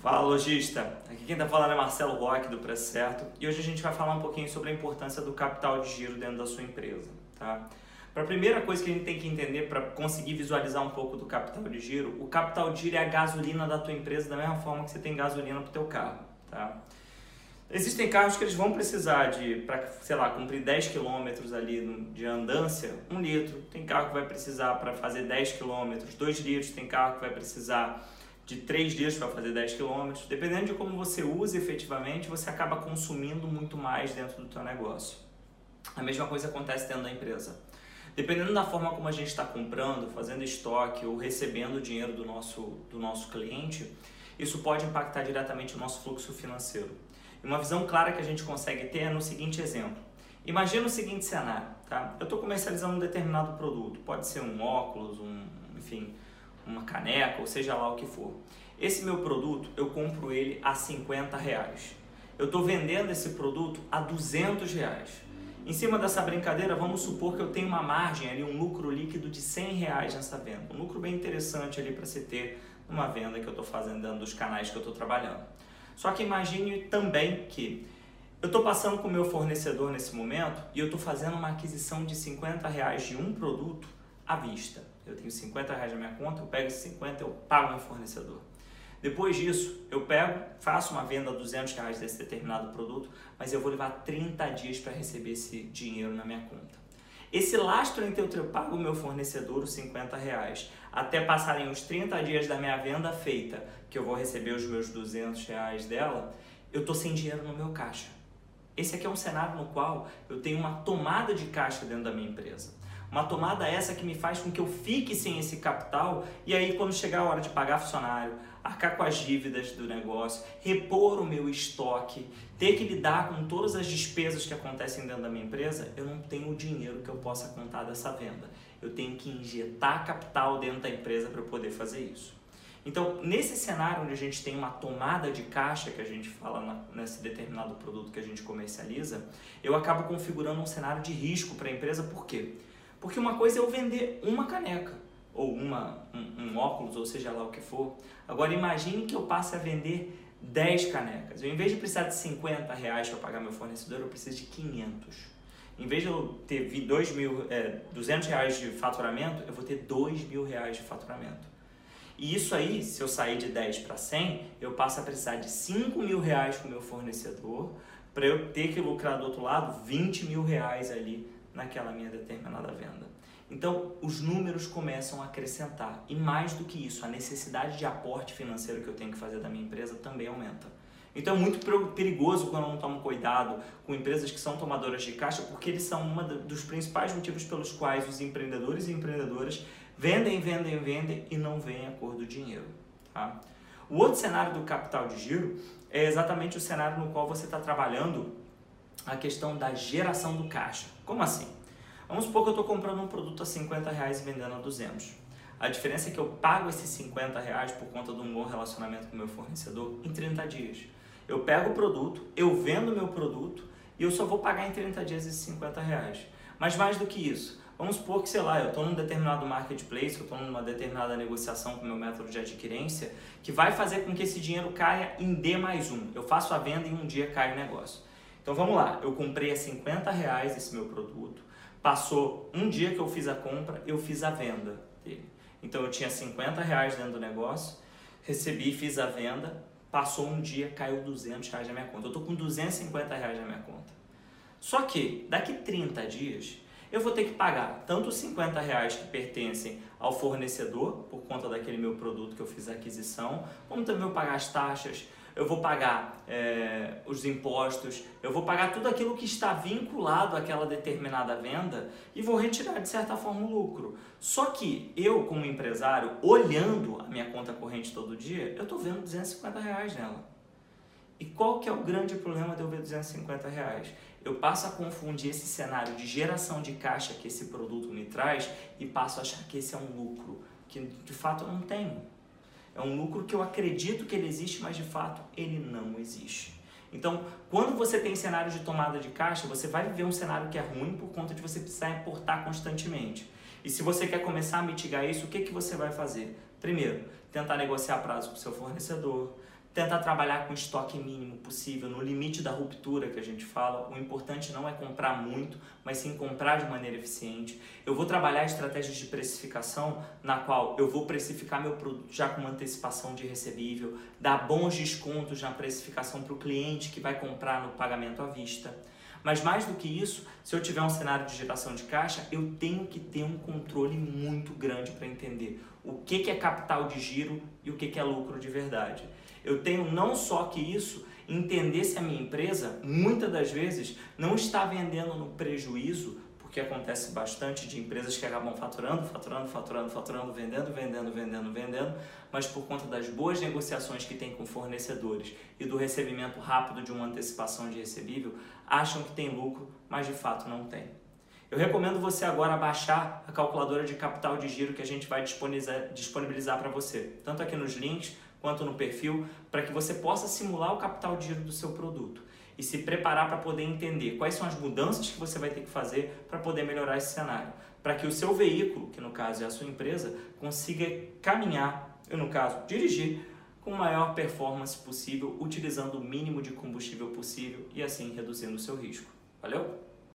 Fala lojista, aqui quem está falando é Marcelo Roque do Preço Certo e hoje a gente vai falar um pouquinho sobre a importância do capital de giro dentro da sua empresa. Tá? Para a primeira coisa que a gente tem que entender para conseguir visualizar um pouco do capital de giro, o capital de giro é a gasolina da tua empresa da mesma forma que você tem gasolina para o teu carro. Tá? Existem carros que eles vão precisar de, para, sei lá, cumprir 10 km ali de andância, 1 litro. Tem carro que vai precisar para fazer 10 km, 2 litros. Tem carro que vai precisar de 3 dias para fazer 10 km. Dependendo de como você usa efetivamente, você acaba consumindo muito mais dentro do teu negócio. A mesma coisa acontece dentro da empresa. Dependendo da forma como a gente está comprando, fazendo estoque ou recebendo o dinheiro do nosso, do nosso cliente, isso pode impactar diretamente o nosso fluxo financeiro. E uma visão clara que a gente consegue ter é no seguinte exemplo. Imagina o seguinte cenário, tá? Eu estou comercializando um determinado produto, pode ser um óculos, um, enfim, uma caneca, ou seja lá o que for. Esse meu produto, eu compro ele a 50 reais. Eu estou vendendo esse produto a 200 reais. Em cima dessa brincadeira, vamos supor que eu tenho uma margem ali, um lucro líquido de 100 reais nessa venda. Um lucro bem interessante ali para se ter numa venda que eu estou fazendo dentro dos canais que eu estou trabalhando. Só que imagine também que eu estou passando com o meu fornecedor nesse momento e eu estou fazendo uma aquisição de 50 reais de um produto à vista. Eu tenho 50 reais na minha conta, eu pego esses 50 eu pago meu fornecedor. Depois disso, eu pego, faço uma venda a 200 reais desse determinado produto, mas eu vou levar 30 dias para receber esse dinheiro na minha conta. Esse lastro entre eu pago o meu fornecedor os 50 reais, até passarem os 30 dias da minha venda feita, que eu vou receber os meus 200 reais dela, eu tô sem dinheiro no meu caixa. Esse aqui é um cenário no qual eu tenho uma tomada de caixa dentro da minha empresa. Uma tomada essa que me faz com que eu fique sem esse capital e aí quando chegar a hora de pagar funcionário, arcar com as dívidas do negócio, repor o meu estoque, ter que lidar com todas as despesas que acontecem dentro da minha empresa, eu não tenho o dinheiro que eu possa contar dessa venda. Eu tenho que injetar capital dentro da empresa para poder fazer isso. Então, nesse cenário onde a gente tem uma tomada de caixa, que a gente fala na, nesse determinado produto que a gente comercializa, eu acabo configurando um cenário de risco para a empresa, por quê? Porque uma coisa é eu vender uma caneca, ou uma, um, um, óculos, ou seja lá o que for. Agora imagine que eu passe a vender 10 canecas. Eu, em vez de precisar de 50 reais para pagar meu fornecedor, eu preciso de 500. Em vez de eu ter 2 mil, é, 200 reais de faturamento, eu vou ter 2 mil reais de faturamento. E isso aí, se eu sair de 10 para 100, eu passo a precisar de 5 mil reais com o meu fornecedor para eu ter que lucrar do outro lado 20 mil reais ali naquela minha determinada venda. Então, os números começam a acrescentar. E mais do que isso, a necessidade de aporte financeiro que eu tenho que fazer da minha empresa também aumenta. Então, é muito perigoso quando não tomo cuidado com empresas que são tomadoras de caixa, porque eles são um dos principais motivos pelos quais os empreendedores e empreendedoras vendem, vendem, vendem e não veem a cor do dinheiro. Tá? O outro cenário do capital de giro é exatamente o cenário no qual você está trabalhando a questão da geração do caixa. Como assim? Vamos supor que eu estou comprando um produto a 50 reais e vendendo a 200. A diferença é que eu pago esses 50 reais por conta de um bom relacionamento com o meu fornecedor em 30 dias. Eu pego o produto, eu vendo o meu produto e eu só vou pagar em 30 dias esses 50 reais. Mas mais do que isso, vamos supor que, sei lá, eu estou num determinado marketplace, eu estou numa determinada negociação com o meu método de adquirência, que vai fazer com que esse dinheiro caia em D mais um. Eu faço a venda e um dia cai o negócio. Então vamos lá, eu comprei a 50 reais esse meu produto, passou um dia que eu fiz a compra, eu fiz a venda dele. Então eu tinha 50 reais dentro do negócio, recebi, fiz a venda, passou um dia, caiu 200 reais na minha conta. Eu estou com 250 reais na minha conta. Só que daqui 30 dias eu vou ter que pagar tanto os 50 reais que pertencem ao fornecedor por conta daquele meu produto que eu fiz a aquisição, como também vou pagar as taxas, eu vou pagar é, os impostos, eu vou pagar tudo aquilo que está vinculado àquela determinada venda e vou retirar de certa forma o lucro. Só que eu, como empresário, olhando a minha conta corrente todo dia, eu estou vendo 250 reais nela. E qual que é o grande problema de eu ver 250 reais? Eu passo a confundir esse cenário de geração de caixa que esse produto me traz e passo a achar que esse é um lucro que de fato eu não tenho. É um lucro que eu acredito que ele existe, mas de fato ele não existe. Então, quando você tem cenário de tomada de caixa, você vai viver um cenário que é ruim por conta de você precisar importar constantemente. E se você quer começar a mitigar isso, o que, que você vai fazer? Primeiro, tentar negociar prazo com seu fornecedor, tentar trabalhar com estoque mínimo possível, no limite da ruptura que a gente fala. O importante não é comprar muito, mas sim comprar de maneira eficiente. Eu vou trabalhar estratégias de precificação na qual eu vou precificar meu produto já com uma antecipação de recebível, dar bons descontos na precificação para o cliente que vai comprar no pagamento à vista. Mas mais do que isso, se eu tiver um cenário de geração de caixa, eu tenho que ter um controle muito grande para entender o que, é capital de giro e o que é lucro de verdade. Eu tenho não só que isso, entender se a minha empresa, muitas das vezes, não está vendendo no prejuízo, porque acontece bastante de empresas que acabam faturando, faturando, faturando, faturando, vendendo, vendendo, vendendo, vendendo, mas por conta das boas negociações que tem com fornecedores e do recebimento rápido de uma antecipação de recebível, acham que tem lucro, mas de fato não tem. Eu recomendo você agora baixar a calculadora de capital de giro que a gente vai disponibilizar para você, tanto aqui nos links quanto no perfil, para que você possa simular o capital de giro do seu produto e se preparar para poder entender quais são as mudanças que você vai ter que fazer para poder melhorar esse cenário, para que o seu veículo, que no caso é a sua empresa, consiga caminhar, e no caso dirigir, com maior performance possível, utilizando o mínimo de combustível possível e assim reduzindo o seu risco. Valeu?